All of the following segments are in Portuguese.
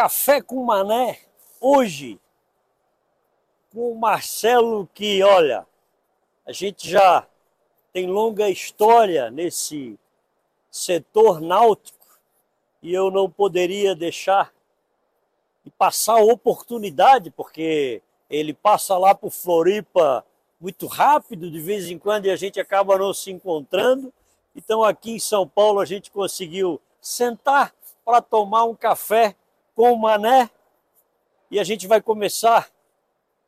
Café com Mané, hoje, com o Marcelo, que, olha, a gente já tem longa história nesse setor náutico e eu não poderia deixar de passar a oportunidade, porque ele passa lá por Floripa muito rápido, de vez em quando, e a gente acaba não se encontrando. Então, aqui em São Paulo, a gente conseguiu sentar para tomar um café com o Mané e a gente vai começar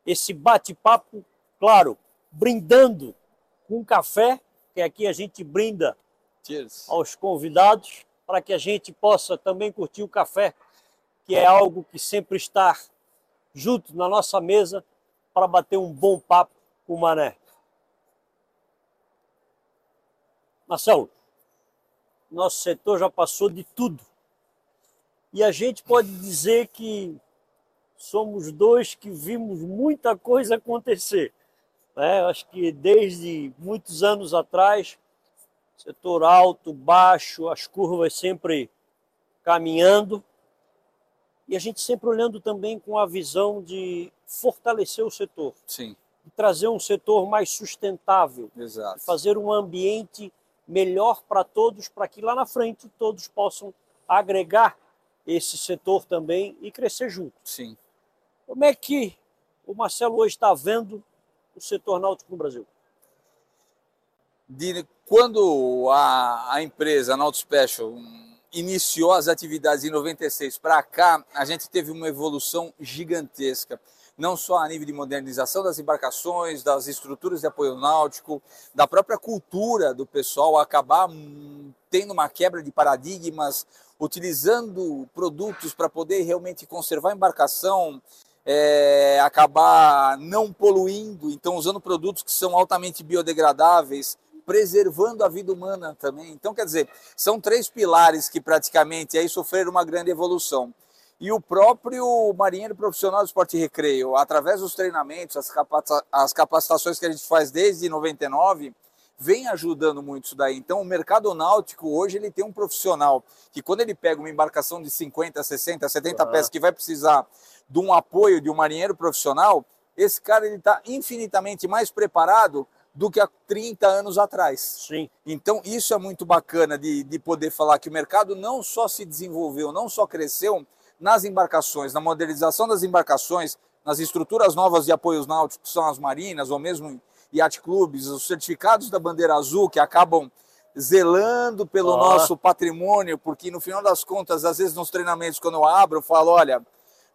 esse bate-papo, claro, brindando com café, que aqui a gente brinda Cheers. aos convidados, para que a gente possa também curtir o café, que é algo que sempre está junto na nossa mesa para bater um bom papo com o Mané. Marcelo, nosso setor já passou de tudo. E a gente pode dizer que somos dois que vimos muita coisa acontecer. Né? Acho que desde muitos anos atrás, setor alto, baixo, as curvas sempre caminhando. E a gente sempre olhando também com a visão de fortalecer o setor. Sim. De trazer um setor mais sustentável. Exato. De fazer um ambiente melhor para todos, para que lá na frente todos possam agregar esse setor também e crescer junto. Sim. Como é que o Marcelo hoje está vendo o setor náutico no Brasil? De, quando a, a empresa Nautic Special iniciou as atividades em 96 para cá, a gente teve uma evolução gigantesca não só a nível de modernização das embarcações, das estruturas de apoio náutico, da própria cultura do pessoal, acabar hum, tendo uma quebra de paradigmas, utilizando produtos para poder realmente conservar a embarcação, é, acabar não poluindo, então usando produtos que são altamente biodegradáveis, preservando a vida humana também. Então, quer dizer, são três pilares que praticamente aí sofreram uma grande evolução e o próprio marinheiro profissional do esporte recreio, através dos treinamentos, as, as capacitações que a gente faz desde 99, vem ajudando muito isso daí. Então, o mercado náutico hoje ele tem um profissional que quando ele pega uma embarcação de 50, 60, 70 uhum. peças que vai precisar de um apoio de um marinheiro profissional, esse cara ele está infinitamente mais preparado do que há 30 anos atrás. Sim. Então, isso é muito bacana de, de poder falar que o mercado não só se desenvolveu, não só cresceu, nas embarcações, na modernização das embarcações, nas estruturas novas de apoios náuticos, que são as marinas, ou mesmo yacht clubes, os certificados da bandeira azul, que acabam zelando pelo ah. nosso patrimônio, porque no final das contas, às vezes nos treinamentos, quando eu abro, eu falo, olha,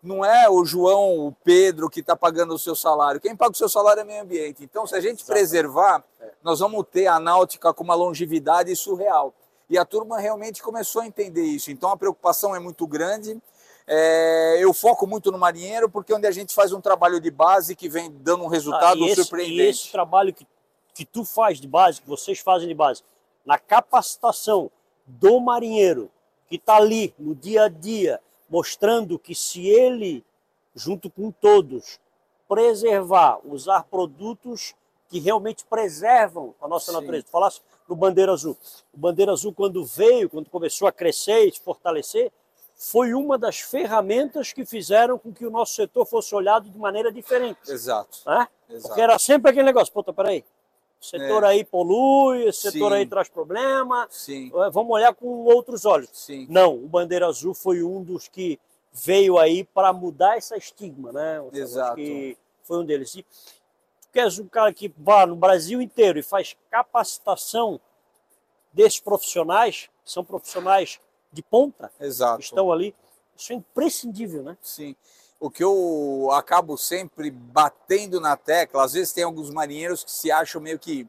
não é o João, o Pedro que está pagando o seu salário. Quem paga o seu salário é o meio ambiente. Então, se a gente preservar, é. nós vamos ter a náutica com uma longevidade surreal. E a turma realmente começou a entender isso. Então, a preocupação é muito grande. É, eu foco muito no marinheiro porque é onde a gente faz um trabalho de base que vem dando um resultado ah, esse, surpreendente. E esse trabalho que, que tu faz de base, que vocês fazem de base, na capacitação do marinheiro que está ali no dia a dia, mostrando que se ele, junto com todos, preservar, usar produtos que realmente preservam a nossa Sim. natureza. Tu falasse no Bandeira Azul. O Bandeira Azul, quando veio, quando começou a crescer e se fortalecer, foi uma das ferramentas que fizeram com que o nosso setor fosse olhado de maneira diferente. Exato. Né? Exato. Porque era sempre aquele negócio, puta, peraí, o setor é. aí polui, o setor Sim. aí traz problema, Sim. É, vamos olhar com outros olhos. Sim. Não, o Bandeira Azul foi um dos que veio aí para mudar essa estigma, né? Exato. Que foi um deles. E tu queres um cara que vá no Brasil inteiro e faz capacitação desses profissionais, são profissionais de ponta Exato. estão ali. Isso é imprescindível, né? Sim. O que eu acabo sempre batendo na tecla, às vezes tem alguns marinheiros que se acham meio que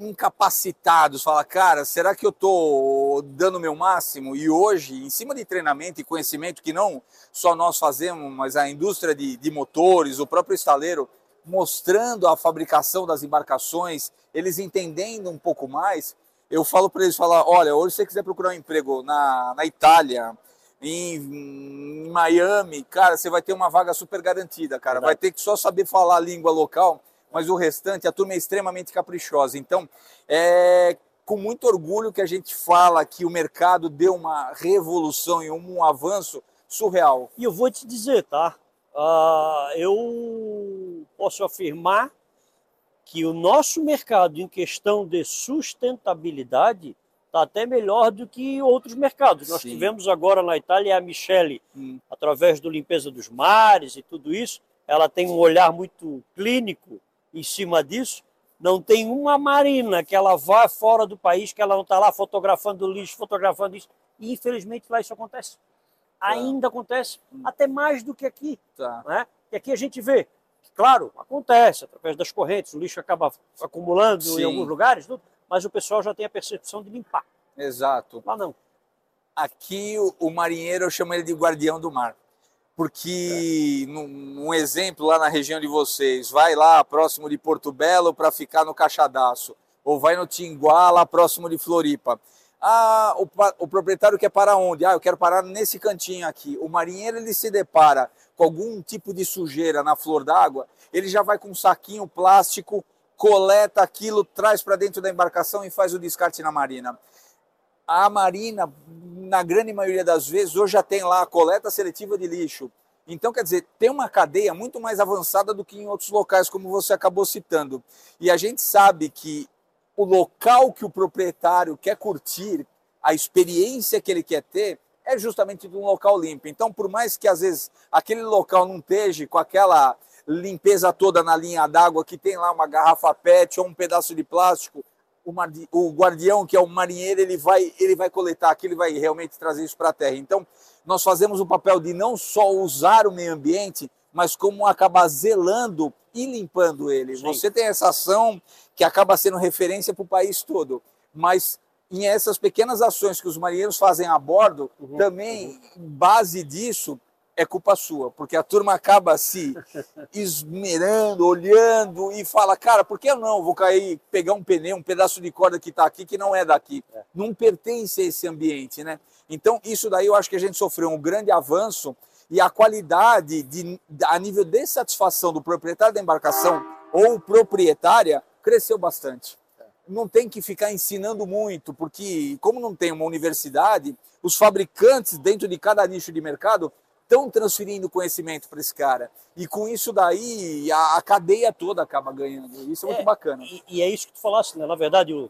incapacitados, fala, cara, será que eu estou dando o meu máximo? E hoje, em cima de treinamento e conhecimento que não só nós fazemos, mas a indústria de, de motores, o próprio estaleiro, mostrando a fabricação das embarcações, eles entendendo um pouco mais, eu falo para eles, falar, olha, hoje se você quiser procurar um emprego na, na Itália, em, em, Miami, cara, você vai ter uma vaga super garantida, cara. Verdade. Vai ter que só saber falar a língua local, mas o restante, a turma é extremamente caprichosa. Então, é com muito orgulho que a gente fala que o mercado deu uma revolução e um avanço surreal. E eu vou te dizer, tá? Uh, eu posso afirmar que o nosso mercado em questão de sustentabilidade está até melhor do que outros mercados. Sim. Nós tivemos agora na Itália a Michele, hum. através do Limpeza dos Mares e tudo isso, ela tem um olhar muito clínico em cima disso. Não tem uma marina que ela vá fora do país, que ela não está lá fotografando lixo, fotografando isso. E infelizmente lá isso acontece. Tá. Ainda acontece, hum. até mais do que aqui. Tá. Né? E aqui a gente vê Claro, acontece, através das correntes, o lixo acaba acumulando Sim. em alguns lugares, tudo, mas o pessoal já tem a percepção de limpar. Exato. Lá não. Aqui o, o marinheiro eu chamo ele de guardião do mar. Porque, é. num, num, exemplo lá na região de vocês, vai lá próximo de Porto Belo para ficar no Caixadaço, ou vai no Tinguá, lá próximo de Floripa. Ah, o, o, proprietário quer parar onde? Ah, eu quero parar nesse cantinho aqui. O marinheiro ele se depara com algum tipo de sujeira na flor d'água, ele já vai com um saquinho plástico, coleta aquilo, traz para dentro da embarcação e faz o descarte na marina. A marina, na grande maioria das vezes, hoje já tem lá a coleta seletiva de lixo. Então, quer dizer, tem uma cadeia muito mais avançada do que em outros locais, como você acabou citando. E a gente sabe que o local que o proprietário quer curtir, a experiência que ele quer ter, é justamente de um local limpo. Então, por mais que às vezes aquele local não esteja com aquela limpeza toda na linha d'água, que tem lá uma garrafa PET ou um pedaço de plástico, o, guardião, que é o marinheiro, ele vai, ele vai coletar aquilo, ele vai realmente trazer isso para a terra. Então, nós fazemos o papel de não só usar o meio ambiente, mas como acabar zelando e limpando ele. Sim. Você tem essa ação que acaba sendo referência para o país todo, mas em essas pequenas ações que os marinheiros fazem a bordo, uhum, também uhum. base disso é culpa sua, porque a turma acaba se esmerando, olhando e fala, cara, por que eu não vou cair, pegar um pneu, um pedaço de corda que está aqui que não é daqui, é. não pertence a esse ambiente, né? Então isso daí eu acho que a gente sofreu um grande avanço e a qualidade de, a nível de satisfação do proprietário da embarcação ou proprietária cresceu bastante. Não tem que ficar ensinando muito, porque como não tem uma universidade, os fabricantes dentro de cada nicho de mercado estão transferindo conhecimento para esse cara. E com isso daí, a, a, cadeia toda acaba ganhando. Isso é, é muito bacana. E, e, é isso que tu falaste, né? Na verdade, o,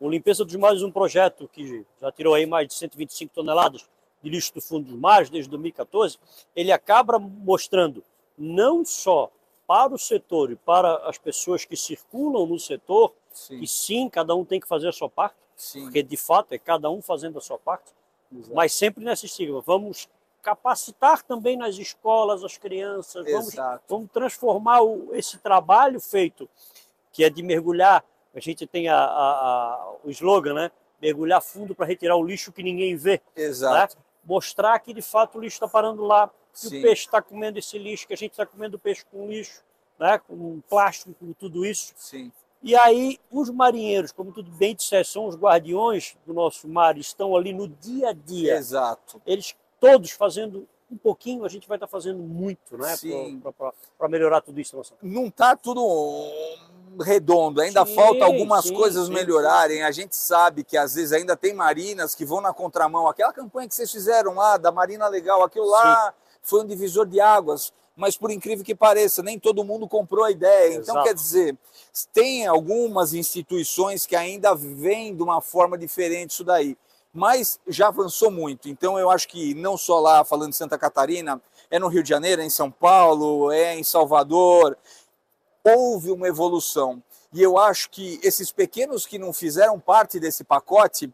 o Limpeza dos Mares é um projeto que já tirou aí mais de 125 toneladas de lixo do fundo dos mares desde 2014, ele acaba mostrando não só para o setor e para as pessoas que circulam no setor, sim. que sim, cada um tem que fazer a sua parte, sim. porque de fato é cada um fazendo a sua parte, Exato. mas sempre nessa estigma. Vamos capacitar também nas escolas as crianças, vamos, vamos, transformar o, esse trabalho feito, que é de mergulhar, a gente tem a, a, a, o slogan, né? Mergulhar fundo para retirar o lixo que ninguém vê. Exato. Né? mostrar que de fato o lixo está parando lá, que Sim. o peixe está comendo esse lixo, que a gente está comendo peixe com lixo, né, com plástico, com tudo isso. Sim. E aí os marinheiros, como tudo bem disseste, são os guardiões do nosso mar, estão ali no dia a dia. Exato. Eles todos fazendo um pouquinho, a gente vai estar fazendo muito, né? Para melhorar tudo isso. Nossa. Não está tudo redondo, ainda sim, falta algumas sim, coisas sim, melhorarem. A gente sabe que às vezes ainda tem marinas que vão na contramão. Aquela campanha que vocês fizeram lá, da Marina Legal, aquilo lá foi um divisor de águas. Mas por incrível que pareça, nem todo mundo comprou a ideia. Então, Exato. quer dizer, tem algumas instituições que ainda vêm de uma forma diferente isso daí. Mas já avançou muito. Então, eu acho que não só lá, falando de Santa Catarina, é no Rio de Janeiro, é em São Paulo, é em Salvador, houve uma evolução. E eu acho que esses pequenos que não fizeram parte desse pacote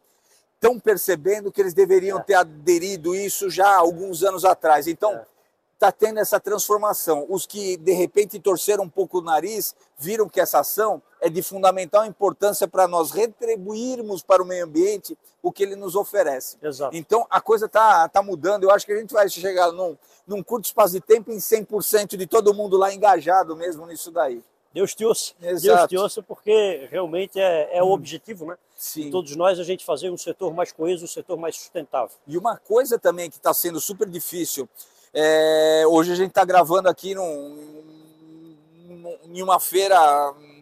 estão percebendo que eles deveriam é. ter aderido isso já há alguns anos atrás. Então, é está tendo essa transformação. Os que de repente torceram um pouco o nariz viram que essa ação é de fundamental importância para nós retribuirmos para o meio ambiente o que ele nos oferece. Exato. Então a coisa está tá mudando. Eu acho que a gente vai chegar num, num curto espaço de tempo em 100% de todo mundo lá engajado mesmo nisso daí. Deus te ouça. Exato. Deus te ouça, porque realmente é, é o hum. objetivo, né? Sim. De todos nós, a gente fazer um setor mais coeso, um setor mais sustentável. E uma coisa também que está sendo super difícil é, hoje a gente está gravando aqui num, em uma feira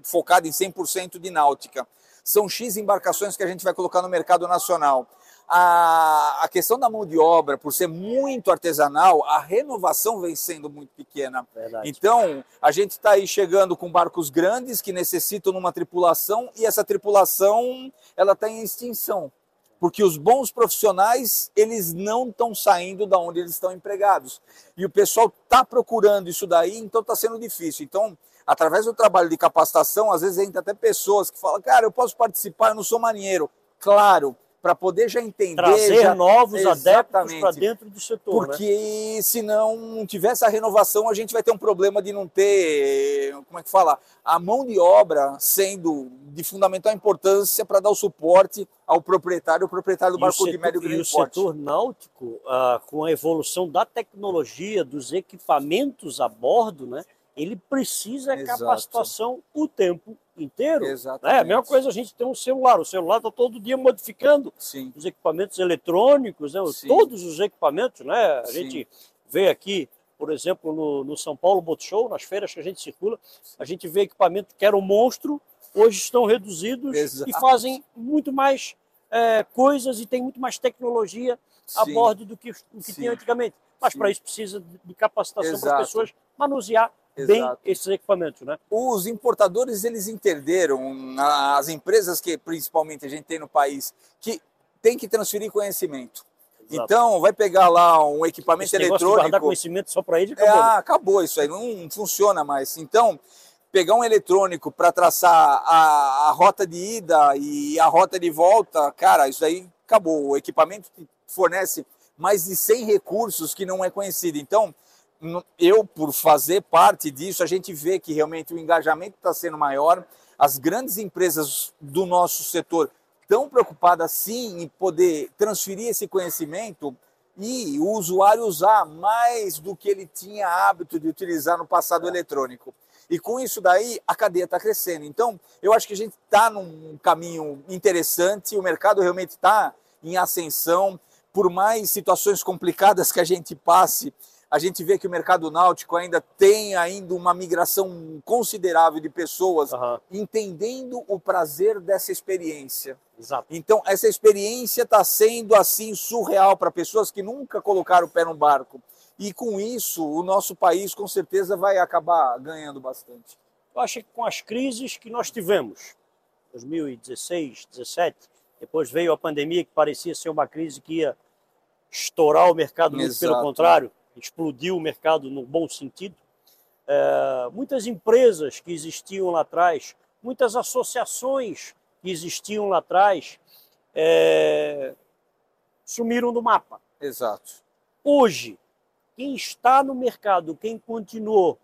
focada em 100% de náutica. São X embarcações que a gente vai colocar no mercado nacional. a, a questão da mão de obra, por ser muito artesanal, a renovação vem sendo muito pequena. Verdade. Então, a gente está aí chegando com barcos grandes que necessitam uma tripulação e essa tripulação ela está em extinção porque os bons profissionais eles não estão saindo da onde eles estão empregados e o pessoal está procurando isso daí, então está sendo difícil. Então, através do trabalho de capacitação, às vezes entra até pessoas que falam, cara, eu posso participar, eu não sou marinheiro. Claro, para poder já entender. Trazer já... novos Exatamente. adeptos para dentro do setor. Né? Porque né? se não tiver essa renovação, a gente vai ter um problema de não ter, como é que fala, a mão de obra sendo de fundamental importância para dar o suporte ao proprietário, o proprietário do barco setor, de médio e grande E o setor náutico, ah, com a evolução da tecnologia, dos equipamentos a bordo, né? Ele precisa de capacitação o tempo inteiro. Exatamente. É a mesma coisa a gente tem um celular. O celular está todo dia modificando Sim. os equipamentos eletrônicos, né? todos os equipamentos. Né? A Sim. gente vê aqui, por exemplo, no, no, São Paulo Boat Show, nas feiras que a gente circula, a gente vê equipamentos que eram monstro, hoje estão reduzidos Exato. e fazem muito mais é, coisas e tem muito mais tecnologia a bordo do que, do que tinha antigamente. Mas para isso precisa de capacitação para as pessoas manusear bem esses equipamentos, né? Os importadores eles entenderam, as empresas que principalmente a gente tem no país, que tem que transferir conhecimento. Exato. Então, vai pegar lá um equipamento Esse eletrônico. De guardar conhecimento só para ele, acabou. É, ah, acabou isso aí, não funciona mais. Então, pegar um eletrônico para traçar a, a rota de ida e a rota de volta, cara, isso aí acabou. O equipamento fornece mais de 100 recursos que não é conhecido. Então, eu, por fazer parte disso, a gente vê que realmente o engajamento está sendo maior. As grandes empresas do nosso setor estão preocupadas sim em poder transferir esse conhecimento e o usuário usar mais do que ele tinha hábito de utilizar no passado eletrônico. E com isso daí a cadeia está crescendo. Então, eu acho que a gente está num caminho interessante, o mercado realmente está em ascensão. Por mais situações complicadas que a gente passe, a gente vê que o mercado náutico ainda tem ainda uma migração considerável de pessoas uhum. entendendo o prazer dessa experiência. Exato. Então, essa experiência está sendo assim surreal para pessoas que nunca colocaram o pé no barco. E com isso, o nosso país com certeza vai acabar ganhando bastante. Eu acho que com as crises que nós tivemos, 2016, 17, depois veio a pandemia que parecia ser uma crise que ia estourar o mercado, pelo contrário, explodiu o mercado no bom sentido. É, muitas empresas que existiam lá atrás, muitas associações que existiam lá atrás, é, sumiram do mapa. Exato. Hoje, quem está no mercado, quem continuou,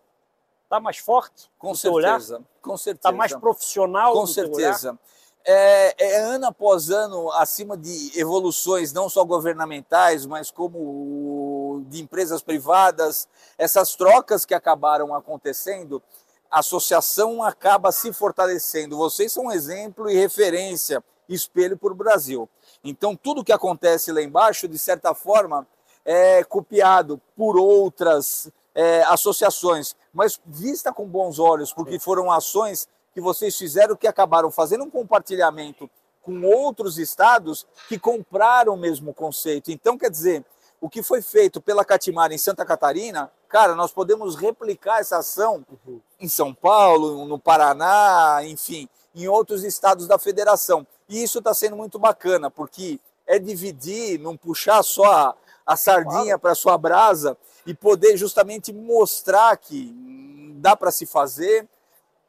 está mais forte? Com certeza. Olhar? Com certeza. Está mais profissional? Com certeza. É, é, ano após ano acima de evoluções não só governamentais, mas como de empresas privadas, essas trocas que acabaram acontecendo, a associação acaba se fortalecendo. Vocês são um exemplo e referência, espelho para o Brasil. Então, tudo que acontece lá embaixo, de certa forma, é copiado por outras é, associações, mas vista com bons olhos, porque foram ações que vocês fizeram que acabaram fazendo um compartilhamento com outros estados que compraram o mesmo conceito. Então, quer dizer, o que foi feito pela Catimara em Santa Catarina, cara, nós podemos replicar essa ação uhum. em São Paulo, no Paraná, enfim, em outros estados da federação. E isso está sendo muito bacana, porque é dividir, não puxar só a, a sardinha para sua brasa e poder justamente mostrar que dá para se fazer,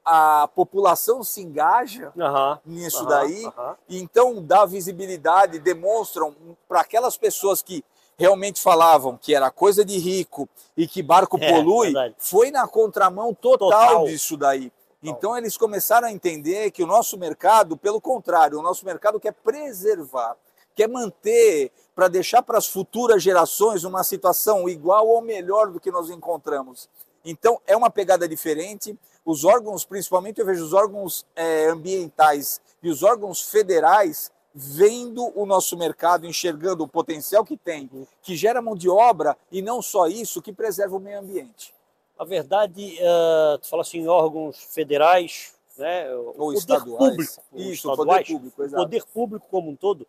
a população se engaja uhum, nisso uhum, daí, uhum. então dá visibilidade, demonstram para aquelas pessoas que realmente falavam que era coisa de rico e que barco é, polui, verdade. foi na contramão total, total. disso daí. Total. Então eles começaram a entender que o nosso mercado, pelo contrário, o nosso mercado quer preservar, quer manter para deixar para as futuras gerações uma situação igual ou melhor do que nós encontramos. Então é uma pegada diferente os órgãos, principalmente eu vejo os órgãos é, ambientais e os órgãos federais vendo o nosso mercado, enxergando o potencial que tem, que gera mão de obra e não só isso, que preserva o meio ambiente. A verdade, uh, tu fala assim, em órgãos federais, né, ou poder estaduais. Público, isso, estaduais, poder público, exato. O poder público como um todo,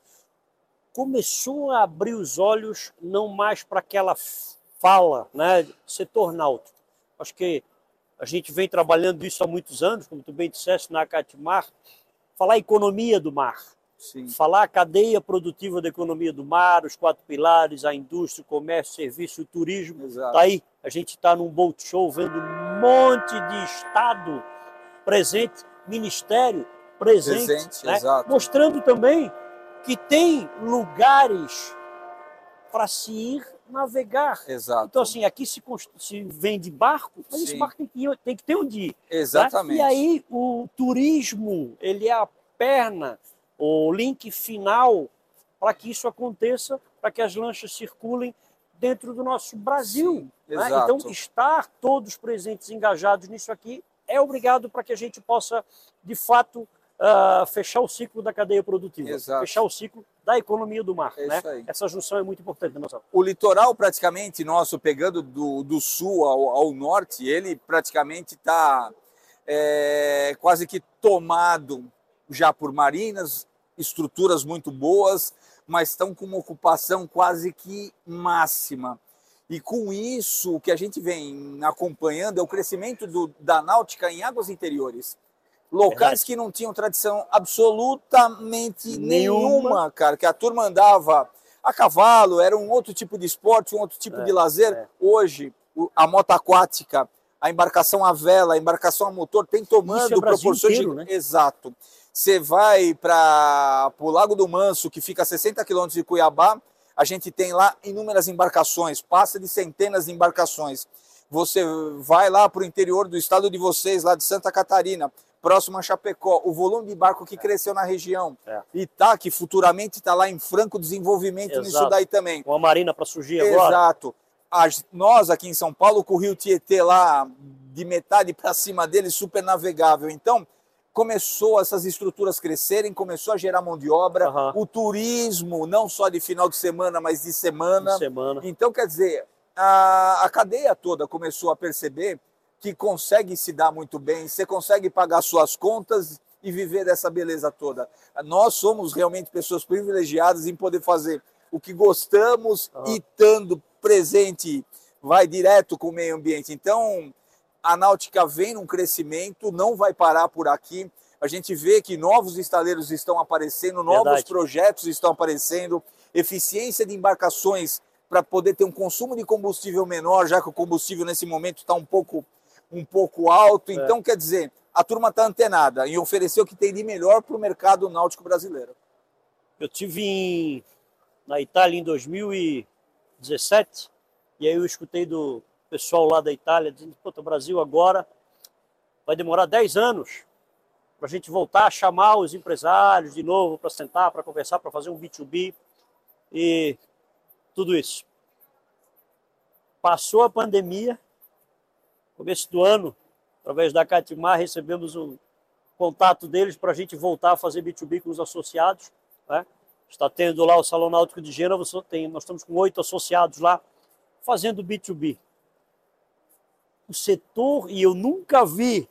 começou a abrir os olhos não mais para aquela fala, né, setor náutico. Acho que a gente vem trabalhando isso há muitos anos, como tu bem disseste na Catimar, falar economia do mar, Sim. falar a cadeia produtiva da economia do mar, os quatro pilares, a indústria, o comércio, o serviço, o turismo. Exato. Daí a gente está num boat show vendo um monte de estado presente, ministério presente, presente né? mostrando também que tem lugares para se ir navegar. Exato. Então, assim, aqui se, se vem de barco, mas Sim. esse barco tem que, tem que ter onde ir. Né? Exatamente. Né? E aí o turismo, ele é a perna, o link final para que isso aconteça, para que as lanchas circulem dentro do nosso Brasil. Sim, né? Então, estar todos presentes, engajados nisso aqui, é obrigado para que a gente possa, de fato, uh, fechar o ciclo da cadeia produtiva, Exato. fechar o ciclo da economia do mar. É né? Essa junção é muito importante. Nossa... O litoral praticamente nosso, pegando do, do sul ao, ao norte, ele praticamente está é, quase que tomado já por marinas, estruturas muito boas, mas estão com uma ocupação quase que máxima. E com isso, o que a gente vem acompanhando é o crescimento do, da náutica em águas interiores. Locais que não tinham tradição absolutamente nenhuma. nenhuma, cara, que a turma andava a cavalo, era um outro tipo de esporte, um outro tipo é, de lazer. É. Hoje, a moto aquática, a embarcação a vela, a embarcação a motor tem tomando é proporções inteiro, de... né? Exato. Você vai para o Lago do Manso, que fica a 60 quilômetros de Cuiabá, a gente tem lá inúmeras embarcações, passa de centenas de embarcações. Você vai lá para o interior do estado de vocês, lá de Santa Catarina, próximo a Chapecó, o volume de barco que cresceu na região. É. E tá, que futuramente está lá em franco desenvolvimento Exato. nisso daí também. Uma marina para surgir agora. Exato. nós aqui em São Paulo, com o Rio Tietê lá, de metade para cima dele, super navegável. Então, começou essas estruturas crescerem, começou a gerar mão de obra, uhum. o turismo, não só de final de semana, mas de semana. De semana. Então, quer dizer, a, a cadeia toda começou a perceber que consegue se dar muito bem, você consegue pagar suas contas e viver dessa beleza toda. Nós somos realmente pessoas privilegiadas em poder fazer o que gostamos uhum. e estando presente, vai direto com o meio ambiente. Então, a náutica vem num crescimento, não vai parar por aqui. A gente vê que novos estaleiros estão aparecendo, novos Verdade. projetos estão aparecendo, eficiência de embarcações para poder ter um consumo de combustível menor, já que o combustível nesse momento está um pouco um pouco alto. É. Então, quer dizer, a turma está antenada e ofereceu o que tem de melhor para o mercado náutico brasileiro. Eu tive em, na Itália em 2017 e aí eu escutei do pessoal lá da Itália dizendo: que o Brasil agora vai demorar 10 anos para a gente voltar a chamar os empresários de novo para sentar, para conversar, para fazer um B2B e tudo isso. Passou a pandemia, começo do ano, através da Catimar, recebemos um contato deles para a gente voltar a fazer B2B com os associados. Né? Está tendo lá o Salão Náutico de Gênova, tem, nós estamos com oito associados lá fazendo B2B. O setor, e eu nunca vi,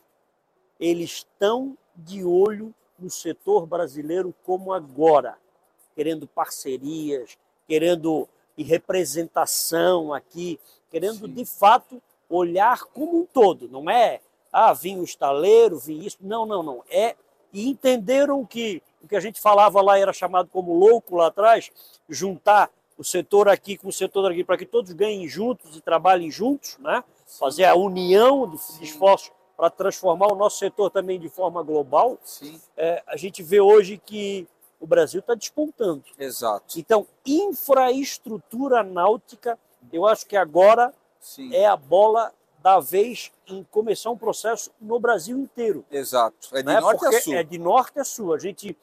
eles estão de olho no setor brasileiro como agora, querendo parcerias, querendo representação aqui, querendo Sim. de fato olhar como um todo, não é, ah, vim o estaleiro, vim isso, não, não, não, é, e entenderam que o que a gente falava lá era chamado como louco lá atrás, juntar o setor aqui com o setor aqui, para que todos ganhem juntos e trabalhem juntos, né? fazer a união de, de esforços para transformar o nosso setor também de forma global. É, a gente vê hoje que o Brasil está despontando. Exato. Então, infraestrutura náutica, eu acho que agora Sim. é a bola da vez em começar um processo no Brasil inteiro. Exato. É de né? norte Porque a sul. É de norte a sul. A gente,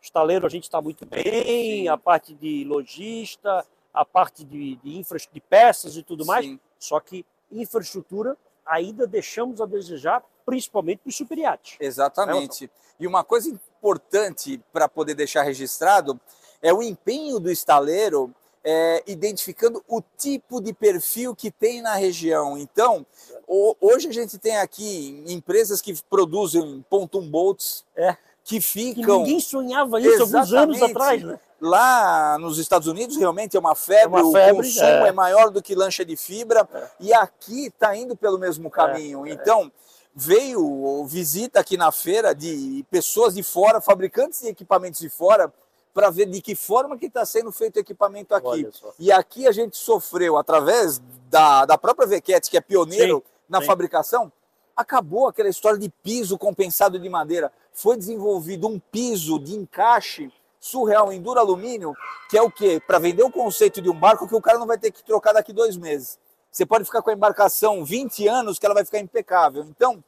estaleiro, a gente está muito bem, Sim. a parte de lojista, a parte de, de, infra, de peças e tudo mais. Sim. Só que infraestrutura ainda deixamos a desejar, principalmente para os superiates. Exatamente. É, e uma coisa importante para poder deixar registrado é o empenho do estaleiro é, identificando o tipo de perfil que tem na região. Então, o, hoje a gente tem aqui empresas que produzem pontum boats, é. que ficam. Que ninguém sonhava isso alguns anos atrás, né? Lá nos Estados Unidos realmente é uma febre, É uma febre, o consumo é. é. maior do que lancha de fibra É. e aqui está indo pelo mesmo caminho. Então veio visita aqui na feira de pessoas de fora, fabricantes de equipamentos de fora, para ver de que forma que está sendo feito o equipamento aqui. E aqui a gente sofreu através da, da própria Vequete, que é pioneiro Sim, na sim. fabricação, acabou aquela história de piso compensado de madeira. Foi desenvolvido um piso de encaixe surreal em duro alumínio, que é o quê? Para vender o conceito de um barco que o cara não vai ter que trocar daqui dois meses. Você pode ficar com a embarcação 20 anos que ela vai ficar impecável. Então,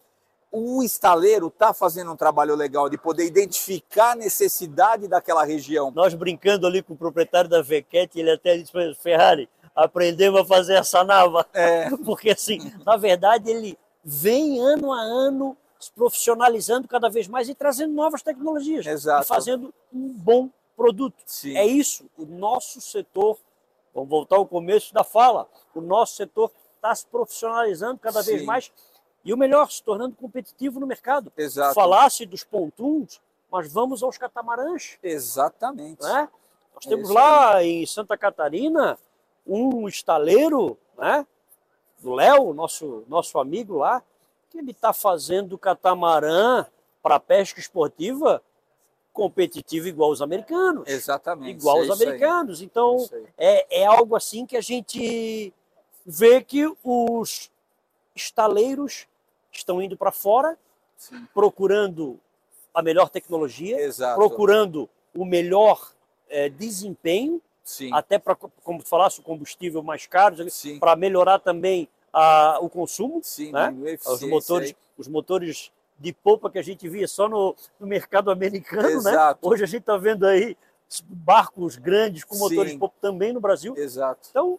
o estaleiro está fazendo um trabalho legal de poder identificar a necessidade daquela região. Nós brincando ali com o proprietário da Vequete, ele até disse para Ferrari, aprendemos a fazer essa nava. É. Porque assim, na verdade, ele vem ano a ano se profissionalizando cada vez mais e trazendo novas tecnologias. Exato. E fazendo um bom produto. Sim. É isso, o nosso setor, vamos voltar ao começo da fala, o nosso setor está se profissionalizando cada vez Sim. mais e o melhor, se tornando competitivo no mercado. Exato. Falasse dos pontuns, mas vamos aos catamarãs. Exatamente. Né? Nós É temos lá em Santa Catarina um estaleiro né? do Léo, nosso, nosso amigo lá, que ele está fazendo catamarã para pesca esportiva competitiva igual os americanos. Exatamente. Igual é os aí. americanos. Então, Isso aí. é, é algo assim que a gente vê que os estaleiros estão indo para fora, Sim. procurando a melhor tecnologia, Exato. procurando o melhor eh, desempenho, Sim. até para, como tu falasse, o combustível mais caro, para melhorar também a, o consumo, Sim, né? os motores, aí. os motores de polpa que a gente via só no, no mercado americano, né? Hoje a gente está vendo aí barcos grandes com motores Sim. de polpa também no Brasil. Exato. Então,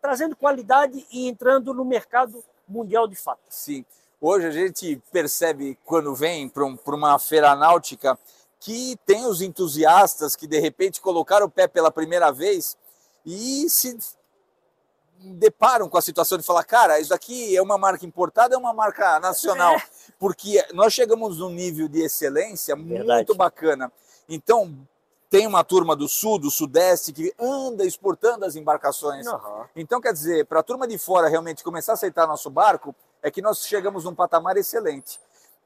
trazendo qualidade e entrando no mercado mundial de fato. Sim. Hoje a gente percebe quando vem para um, uma feira náutica que tem os entusiastas que de repente colocaram o pé pela primeira vez e se deparam com a situação de falar, cara, isso aqui é uma marca importada, é uma marca nacional, É. porque nós chegamos num nível de excelência Verdade. muito bacana. Então, tem uma turma do sul, do sudeste, que anda exportando as embarcações. Aham. Então, quer dizer, para a turma de fora realmente começar a aceitar nosso barco, é que nós chegamos num patamar excelente,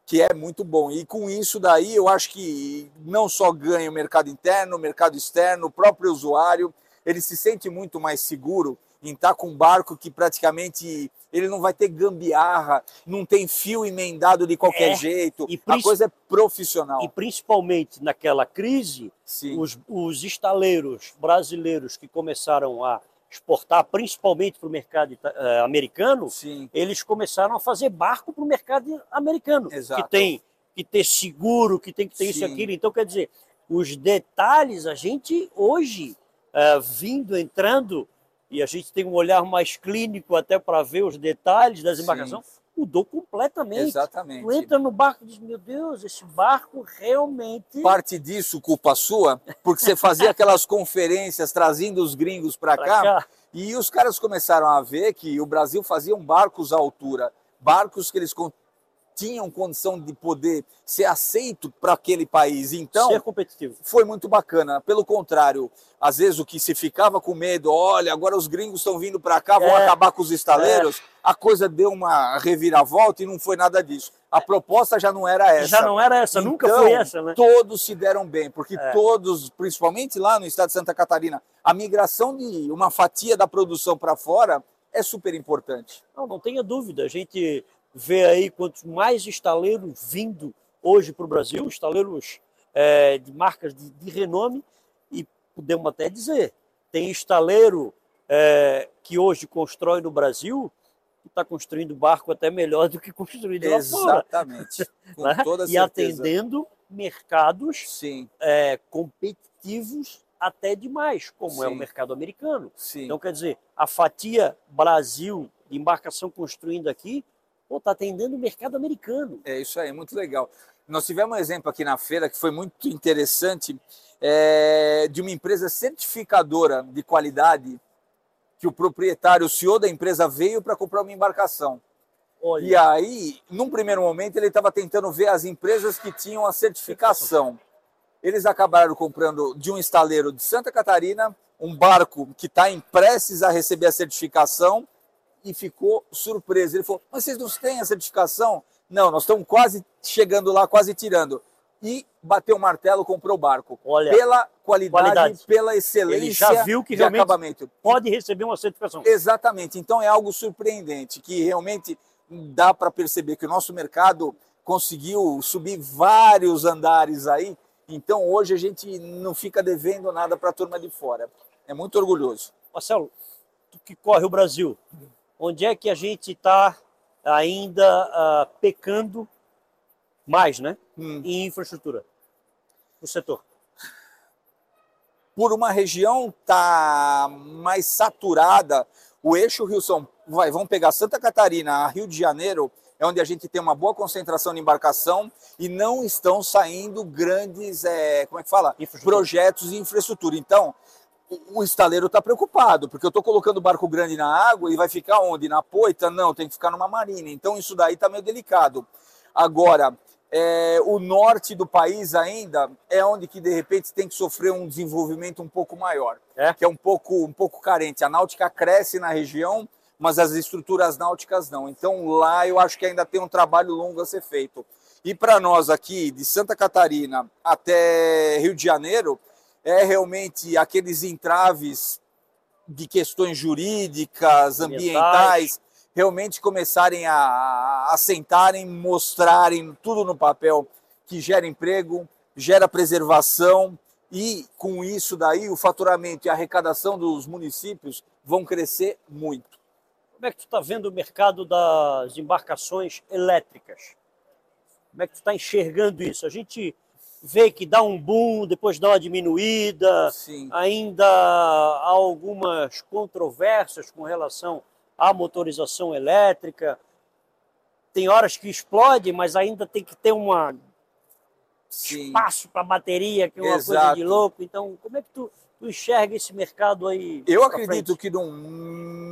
que é muito bom. E com isso daí, eu acho que não só ganha o mercado interno, o mercado externo, o próprio usuário, ele se sente muito mais seguro em estar com um barco que praticamente ele não vai ter gambiarra, não tem fio emendado de qualquer É, jeito, e a coisa é profissional. E principalmente naquela crise, Sim, os, os estaleiros brasileiros que começaram a exportar, principalmente para o mercado eh, americano, sim, eles começaram a fazer barco para o mercado americano, Exato. que tem que ter seguro, que tem que ter isso e Sim. aquilo. Então, quer dizer, os detalhes, a gente hoje, eh, vindo, entrando, e a gente tem um olhar mais clínico até para ver os detalhes das Sim. embarcações, mudou completamente. exatamente. Tu entra no barco e diz, meu Deus, esse barco realmente... parte disso culpa sua, porque você fazia aquelas conferências trazendo os gringos para cá, cá. e os caras começaram a ver que o Brasil fazia barcos à altura, barcos que eles tinham condição de poder ser aceito para aquele país. Então, ser competitivo. foi muito bacana. Pelo contrário, às vezes o que se ficava com medo, olha, agora os gringos estão vindo para cá, vão É, acabar com os estaleiros, a coisa deu uma reviravolta e não foi nada disso. A proposta já não era essa. Já não era essa, nunca Então, foi essa, né? Todos se deram bem, porque É. todos, principalmente lá no estado de Santa Catarina, a migração de uma fatia da produção para fora é super importante. Não, não tenha dúvida. A gente vê aí quantos mais estaleiros vindo hoje para o Brasil, estaleiros é, de marcas de, de renome, e podemos até dizer, tem estaleiro é, que hoje constrói no Brasil que está construindo barco até melhor do que construído lá fora. Exatamente. Né? E atendendo mercados Sim, é, competitivos até demais, como é o Sim. mercado americano. sim. Então, quer dizer, a fatia Brasil de embarcação construindo aqui está atendendo o mercado americano. É isso aí, muito legal. Nós tivemos um exemplo aqui na feira que foi muito interessante é, de uma empresa certificadora de qualidade que o proprietário, o CEO da empresa veio para comprar uma embarcação. Olha, E aí, num primeiro momento, ele estava tentando ver as empresas que tinham a certificação. Eles acabaram comprando de um estaleiro de Santa Catarina um barco que está em prestes a receber a certificação e ficou surpreso. Ele falou: Mas vocês não têm a certificação? Não, nós estamos quase chegando lá, quase tirando. E bateu o martelo, comprou o barco. Olha, pela qualidade, qualidade. pela excelência Ele já viu que realmente acabamento. pode receber uma certificação. Exatamente. Então é algo surpreendente que realmente dá para perceber que o nosso mercado conseguiu subir vários andares aí. Então hoje a gente não fica devendo nada para a turma de fora. É muito orgulhoso. Marcelo, que corre o Brasil, onde é que a gente está ainda ah, pecando mais, né? Hum. Em infraestrutura no setor. Por uma região tá mais saturada, o eixo Rio São vai, vamos pegar Santa Catarina, Rio de Janeiro, é onde a gente tem uma boa concentração de embarcação e não estão saindo grandes, é, como é que fala? Projetos de infraestrutura. Então, o, o estaleiro está preocupado, porque eu estou colocando barco grande na água e vai ficar onde? Na poita? Não, tem que ficar numa marina. Então, isso daí está meio delicado. Agora, é, o norte do país ainda é onde que de repente tem que sofrer um desenvolvimento um pouco maior, É? que é um pouco, um pouco carente. A náutica cresce na região, mas as estruturas náuticas não. Então lá eu acho que ainda tem um trabalho longo a ser feito. E para nós aqui de Santa Catarina até Rio de Janeiro é realmente aqueles entraves de questões jurídicas, Ambientais. realmente começarem a, a sentarem, mostrarem tudo no papel que gera emprego, gera preservação e com isso daí o faturamento e a arrecadação dos municípios vão crescer muito. Como é que tu está vendo o mercado das embarcações elétricas? Como é que tu está enxergando isso? A gente vê que dá um boom, depois dá uma diminuída, Sim. ainda há algumas controvérsias com relação à motorização elétrica. Tem horas que explode, mas ainda tem que ter um Sim. espaço para bateria, que é uma coisa Exato. de louco. Então, como é que tu, tu enxerga esse mercado aí? Eu acredito frente? que num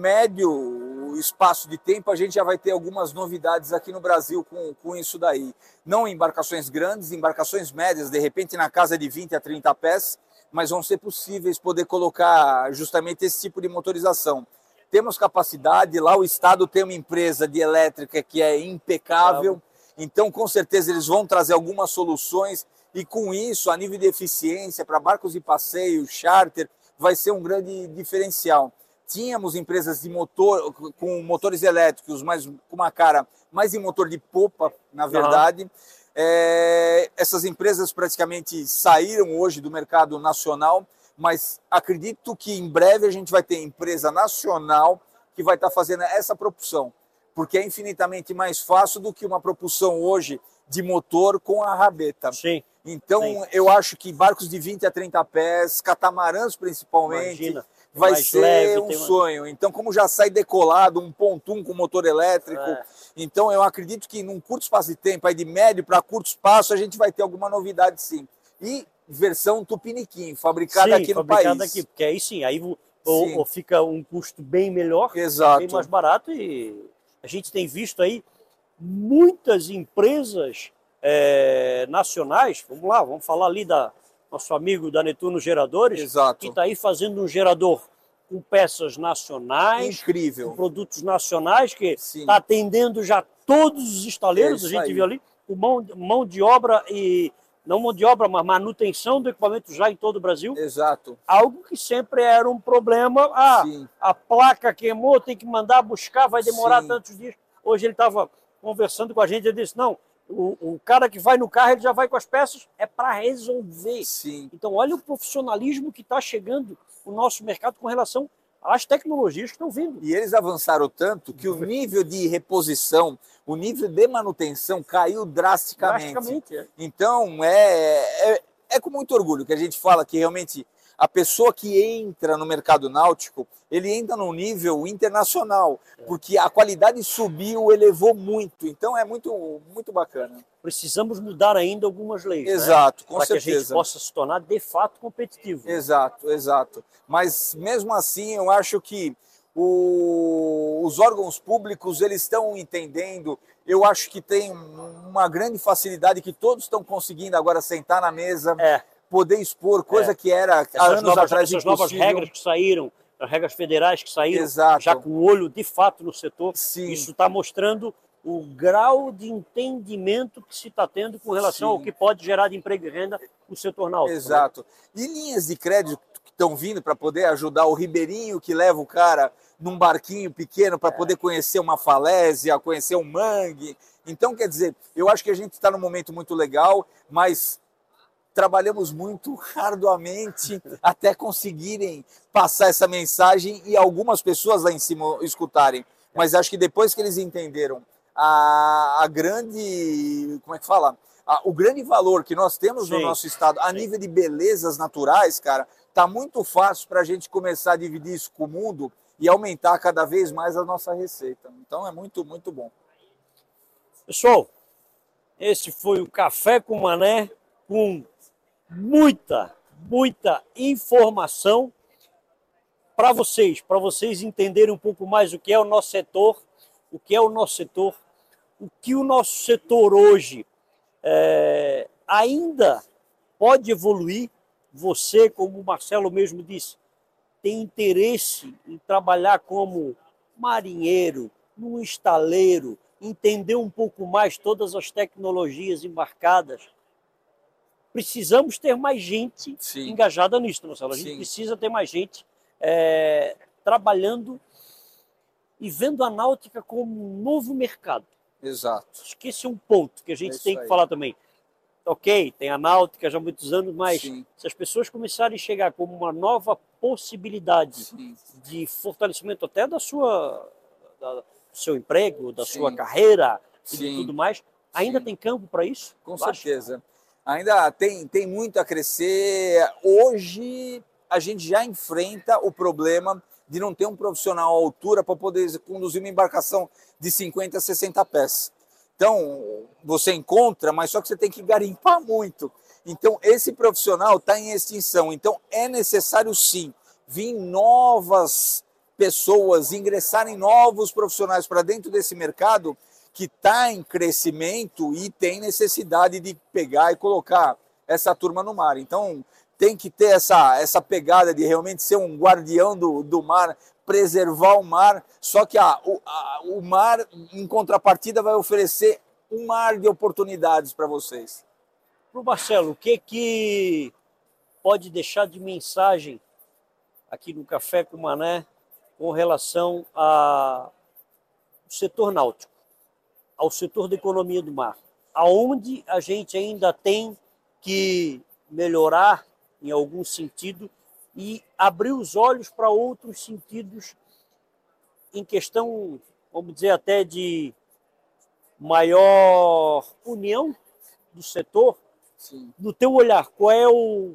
médio espaço de tempo a gente já vai ter algumas novidades aqui no Brasil com, com isso daí. Não embarcações grandes, embarcações médias, de repente na casa de 20 a 30 pés, mas vão ser possíveis poder colocar justamente esse tipo de motorização. Temos capacidade, lá o Estado tem uma empresa de elétrica que é impecável, então com certeza eles vão trazer algumas soluções e com isso, a nível de eficiência para barcos de passeio, charter, vai ser um grande diferencial. Tínhamos empresas de motor com motores elétricos, mas com uma cara mais em motor de popa, na verdade. É, essas empresas praticamente saíram hoje do mercado nacional, mas acredito que em breve a gente vai ter empresa nacional que vai estar fazendo essa propulsão, porque é infinitamente mais fácil do que uma propulsão hoje de motor com a rabeta. Sim, Então, Sim. eu acho que barcos de 20 a 30 pés, catamarãs principalmente, imagina. Vai mais ser leve, um uma- sonho. Então, como já sai decolado, um pontum com motor elétrico, É. então eu acredito que num curto espaço de tempo, aí de médio para curto espaço, a gente vai ter alguma novidade sim. E versão Tupiniquim, fabricada Sim, aqui no país. aqui, porque aí sim, aí ou, Sim. ou fica um custo bem melhor, Exato. bem mais barato e a gente tem visto aí muitas empresas eh, nacionais, vamos lá, vamos falar ali da nosso amigo da Netuno Geradores, que Exato. está aí fazendo um gerador com peças nacionais, com Incrível. produtos nacionais, que está atendendo já todos os estaleiros, É a gente aí. viu ali, com mão, mão de obra e não mão de obra, mas manutenção do equipamento já em todo o Brasil. Exato. Algo que sempre era um problema. Ah, Sim. a placa queimou, tem que mandar buscar, vai demorar Sim. tantos dias. Hoje ele estava conversando com a gente, ele disse, não, o, o cara que vai no carro, ele já vai com as peças, é para resolver. Sim. Então, olha o profissionalismo que está chegando no nosso mercado com relação às tecnologias que estão vindo. E eles avançaram tanto que o nível de reposição, o nível de manutenção caiu drasticamente. Drasticamente. é. Então, é, é, é com muito orgulho que a gente fala que realmente a pessoa que entra no mercado náutico, ele entra num nível internacional, porque a qualidade subiu, elevou muito. Então, é muito, muito bacana. Precisamos mudar ainda algumas leis. né? Exato, com Para que a gente certeza. possa se tornar de fato competitivo. Exato, exato. Mas mesmo assim, eu acho que o- os órgãos públicos eles estão entendendo. Eu acho que tem um- uma grande facilidade que todos estão conseguindo agora sentar na mesa, É, poder expor coisa é. que era essas anos novas, atrás essas novas regras que saíram, as regras federais que saíram, Exato. já com o olho de fato no setor, Sim. isso está mostrando o grau de entendimento que se está tendo com relação Sim. ao que pode gerar de emprego e renda no setor náutico. né? Exato. E linhas de crédito que estão vindo para poder ajudar o ribeirinho que leva o cara num barquinho pequeno para poder conhecer uma falésia, conhecer um mangue. Então, quer dizer, eu acho que a gente está num momento muito legal, mas trabalhamos muito arduamente até conseguirem passar essa mensagem e algumas pessoas lá em cima escutarem. Mas acho que depois que eles entenderam a, a grande, como é que fala? A, o grande valor que nós temos no Sim. nosso estado a Sim. nível de belezas naturais, cara, tá muito fácil para a gente começar a dividir isso com o mundo e aumentar cada vez mais a nossa receita. Então é muito, muito bom. Pessoal, esse foi o Café com Mané com muita, muita informação para vocês, para vocês entenderem um pouco mais o que é o nosso setor, o que é o nosso setor, o que o nosso setor hoje é, ainda pode evoluir. Você, como o Marcelo mesmo disse, tem interesse em trabalhar como marinheiro, num estaleiro, entender um pouco mais todas as tecnologias embarcadas. Precisamos ter mais gente Sim. engajada nisso, Marcelo. A gente Sim. precisa ter mais gente é, trabalhando e vendo a náutica como um novo mercado. Exato. É um ponto que a gente É tem que aí. falar também. Ok, tem a náutica já há muitos anos, mas Sim. se as pessoas começarem a chegar como uma nova possibilidade Sim. de fortalecimento até da sua da- do seu emprego, da Sim. sua carreira e tudo mais, ainda tem campo para isso? Com acho. certeza. Ainda tem, tem muito a crescer. Hoje a gente já enfrenta o problema de não ter um profissional à altura para poder conduzir uma embarcação de 50 a 60 pés. Então, você encontra, mas só que você tem que garimpar muito. Então, esse profissional está em extinção. Então, é necessário sim vir novas pessoas, ingressarem novos profissionais para dentro desse mercado que está em crescimento e tem necessidade de pegar e colocar essa turma no mar. Então, tem que ter essa, essa pegada de realmente ser um guardião do, do mar, preservar o mar, só que a, o, a, o mar, em contrapartida, vai oferecer um mar de oportunidades para vocês. Para o Marcelo, o que que pode deixar de mensagem aqui no Café com Mané com relação ao setor náutico, ao setor da economia do mar? Aonde a gente ainda tem que melhorar em algum sentido e abrir os olhos para outros sentidos em questão, vamos dizer, até de maior união do setor, Sim. no teu olhar, qual é o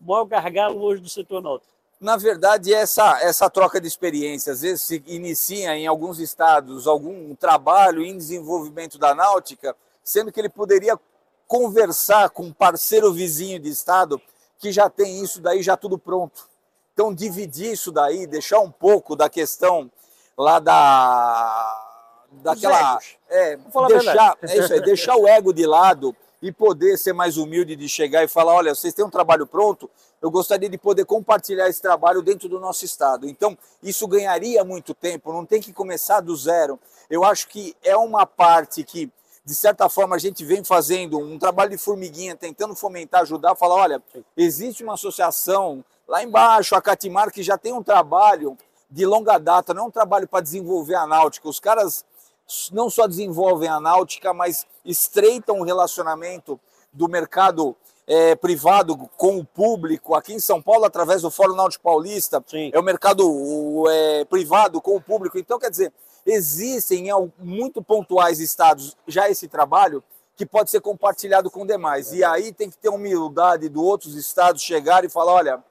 maior gargalo hoje do setor náutico? Na verdade, essa, essa troca de experiência, às vezes se inicia em alguns estados algum trabalho em desenvolvimento da náutica, sendo que ele poderia conversar com um parceiro vizinho de estado que já tem isso daí já tudo pronto. Então, dividir isso daí, deixar um pouco da questão lá da daquela é, deixar, é isso aí, deixar o ego de lado e poder ser mais humilde de chegar e falar, olha, vocês têm um trabalho pronto, eu gostaria de poder compartilhar esse trabalho dentro do nosso estado. Então, isso ganharia muito tempo, não tem que começar do zero. Eu acho que é uma parte que, de certa forma, a gente vem fazendo um trabalho de formiguinha, tentando fomentar, ajudar, falar, olha, existe uma associação lá embaixo, a Catimar, que já tem um trabalho de longa data, não é um trabalho para desenvolver a náutica. Os caras não só desenvolvem a náutica, mas estreitam o relacionamento do mercado é, privado com o público. Aqui em São Paulo, através do Fórum Náutico Paulista, Sim. é o mercado o, é, privado com o público. Então, quer dizer, existem em muito pontuais estados já esse trabalho que pode ser compartilhado com demais. E aí tem que ter humildade do outros estados chegar e falar, olha,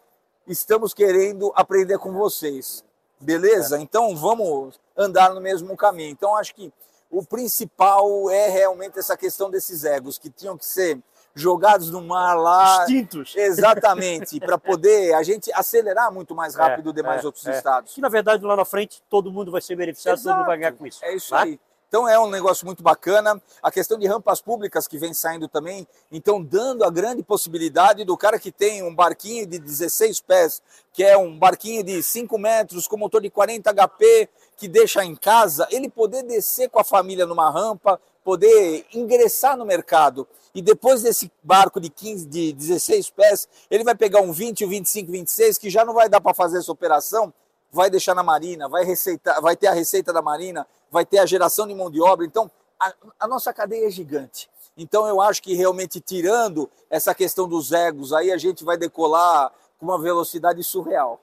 estamos querendo aprender com vocês. Beleza? Então vamos andar no mesmo caminho. Então acho que o principal é realmente essa questão desses egos que tinham que ser jogados no mar lá. Extintos. Exatamente, para poder a gente acelerar muito mais rápido É, demais é, outros é. estados. Que na verdade lá na frente todo mundo vai ser beneficiado, todo mundo vai ganhar com isso. É isso tá? aí. Então é um negócio muito bacana. A questão de rampas públicas que vem saindo também, então dando a grande possibilidade do cara que tem um barquinho de 16 pés, que é um barquinho de 5 metros com motor de 40 HP, que deixa em casa, ele poder descer com a família numa rampa, poder ingressar no mercado. E depois desse barco de 15, de 16 pés, ele vai pegar um 20, um 25, 26, que já não vai dar para fazer essa operação, vai deixar na marina, vai receitar, vai ter a receita da marina, vai ter a geração de mão de obra. Então, a, a nossa cadeia é gigante. Então, eu acho que realmente tirando essa questão dos egos, aí a gente vai decolar com uma velocidade surreal.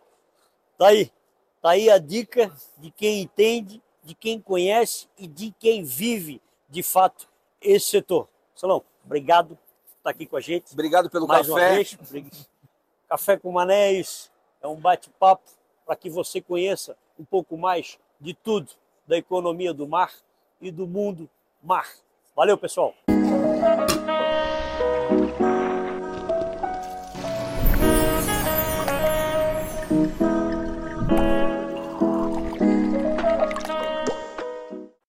Tá aí. Tá aí a dica de quem entende, de quem conhece e de quem vive de fato esse setor. Salão, obrigado por estar aqui com a gente. Obrigado pelo Mais café. Café com Manéis é um bate-papo para que você conheça um pouco mais de tudo da economia do mar e do mundo mar. Valeu, pessoal!